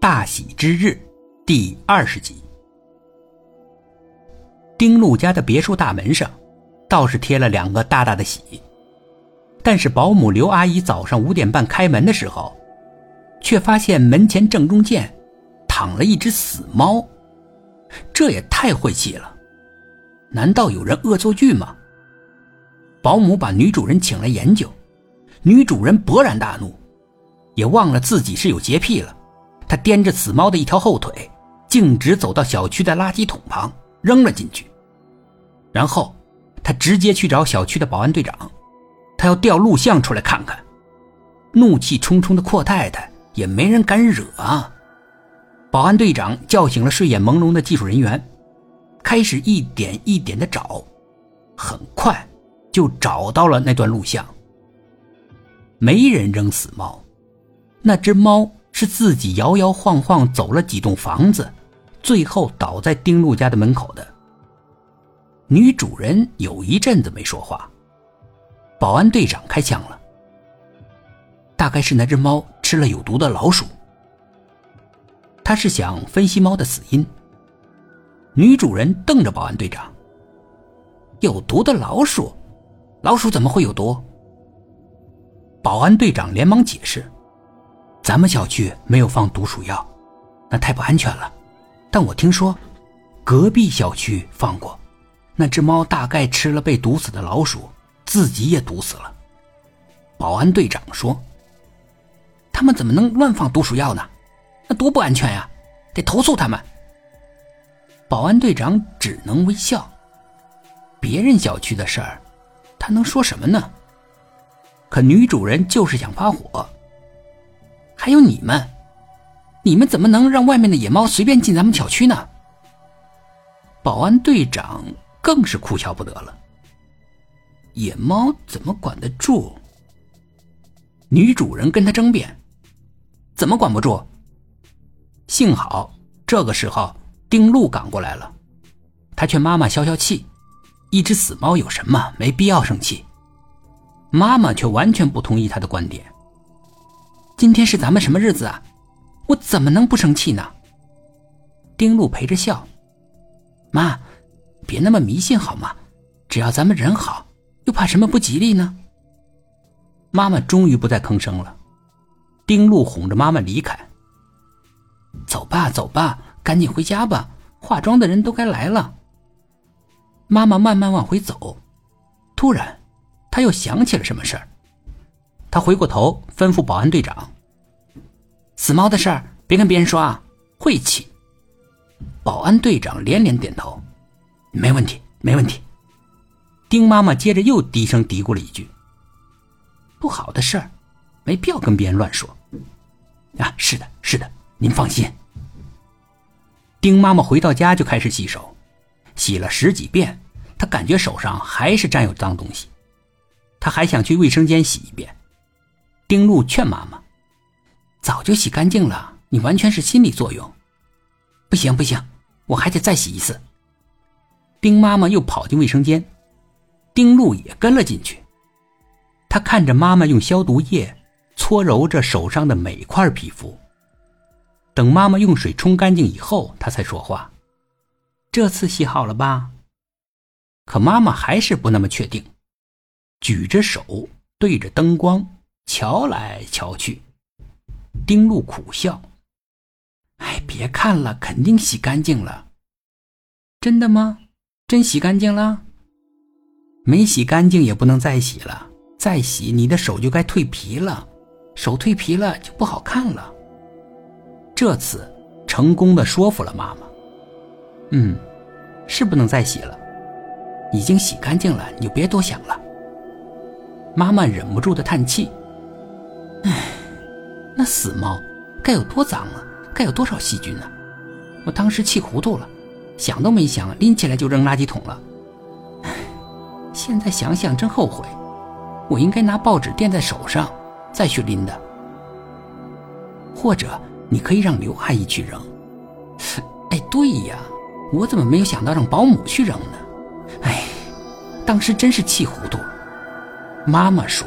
大喜之日，第二十集。丁路家的别墅大门上，倒是贴了两个大大的“喜”，但是保姆刘阿姨早上五点半开门的时候，却发现门前正中间躺了一只死猫，这也太晦气了！难道有人恶作剧吗？保姆把女主人请来研究，女主人勃然大怒，也忘了自己是有洁癖了。他掂着死猫的一条后腿，径直走到小区的垃圾桶旁，扔了进去。然后，他直接去找小区的保安队长，他要调录像出来看看。怒气冲冲的阔太太也没人敢惹啊！保安队长叫醒了睡眼朦胧的技术人员，开始一点一点的找，很快就找到了那段录像。没人扔死猫，那只猫。是自己摇摇晃晃走了几栋房子，最后倒在丁路家的门口的。女主人有一阵子没说话。保安队长开枪了，大概是那只猫吃了有毒的老鼠。他是想分析猫的死因。女主人瞪着保安队长：“有毒的老鼠？老鼠怎么会有毒？”保安队长连忙解释。咱们小区没有放毒鼠药，那太不安全了。但我听说，隔壁小区放过，那只猫大概吃了被毒死的老鼠，自己也毒死了。保安队长说：“他们怎么能乱放毒鼠药呢？那多不安全呀！得投诉他们。”保安队长只能微笑。别人小区的事儿，他能说什么呢？可女主人就是想发火。还有你们，你们怎么能让外面的野猫随便进咱们小区呢？保安队长更是哭笑不得了。野猫怎么管得住？女主人跟他争辩，怎么管不住？幸好这个时候丁路赶过来了，他劝妈妈消消气，一只死猫有什么？没必要生气。妈妈却完全不同意他的观点。今天是咱们什么日子啊？我怎么能不生气呢？丁路陪着笑，妈，别那么迷信好吗？只要咱们人好，又怕什么不吉利呢？妈妈终于不再吭声了。丁路哄着妈妈离开。走吧，走吧，赶紧回家吧，化妆的人都该来了。妈妈慢慢往回走，突然，她又想起了什么事儿。他回过头，吩咐保安队长：“死猫的事儿别跟别人说啊，晦气。”保安队长连连点头：“没问题，没问题。”丁妈妈接着又低声嘀咕了一句：“不好的事儿，没必要跟别人乱说。”啊，是的，是的，您放心。丁妈妈回到家就开始洗手，洗了十几遍，她感觉手上还是沾有脏东西，她还想去卫生间洗一遍。丁路劝妈妈：“早就洗干净了，你完全是心理作用。”不行不行，我还得再洗一次。丁妈妈又跑进卫生间，丁路也跟了进去。他看着妈妈用消毒液搓揉着手上的每块皮肤，等妈妈用水冲干净以后，他才说话：“这次洗好了吧？”可妈妈还是不那么确定，举着手对着灯光。瞧来瞧去，丁路苦笑：“哎，别看了，肯定洗干净了。真的吗？真洗干净了？没洗干净也不能再洗了，再洗你的手就该蜕皮了，手蜕皮了就不好看了。”这次成功的说服了妈妈。嗯，是不能再洗了，已经洗干净了，你就别多想了。妈妈忍不住的叹气。唉，那死猫该有多脏啊！该有多少细菌呢？我当时气糊涂了，想都没想，拎起来就扔垃圾桶了。唉，现在想想真后悔，我应该拿报纸垫在手上，再去拎的。或者你可以让刘阿姨去扔。哎，对呀，我怎么没有想到让保姆去扔呢？哎，当时真是气糊涂了。妈妈说。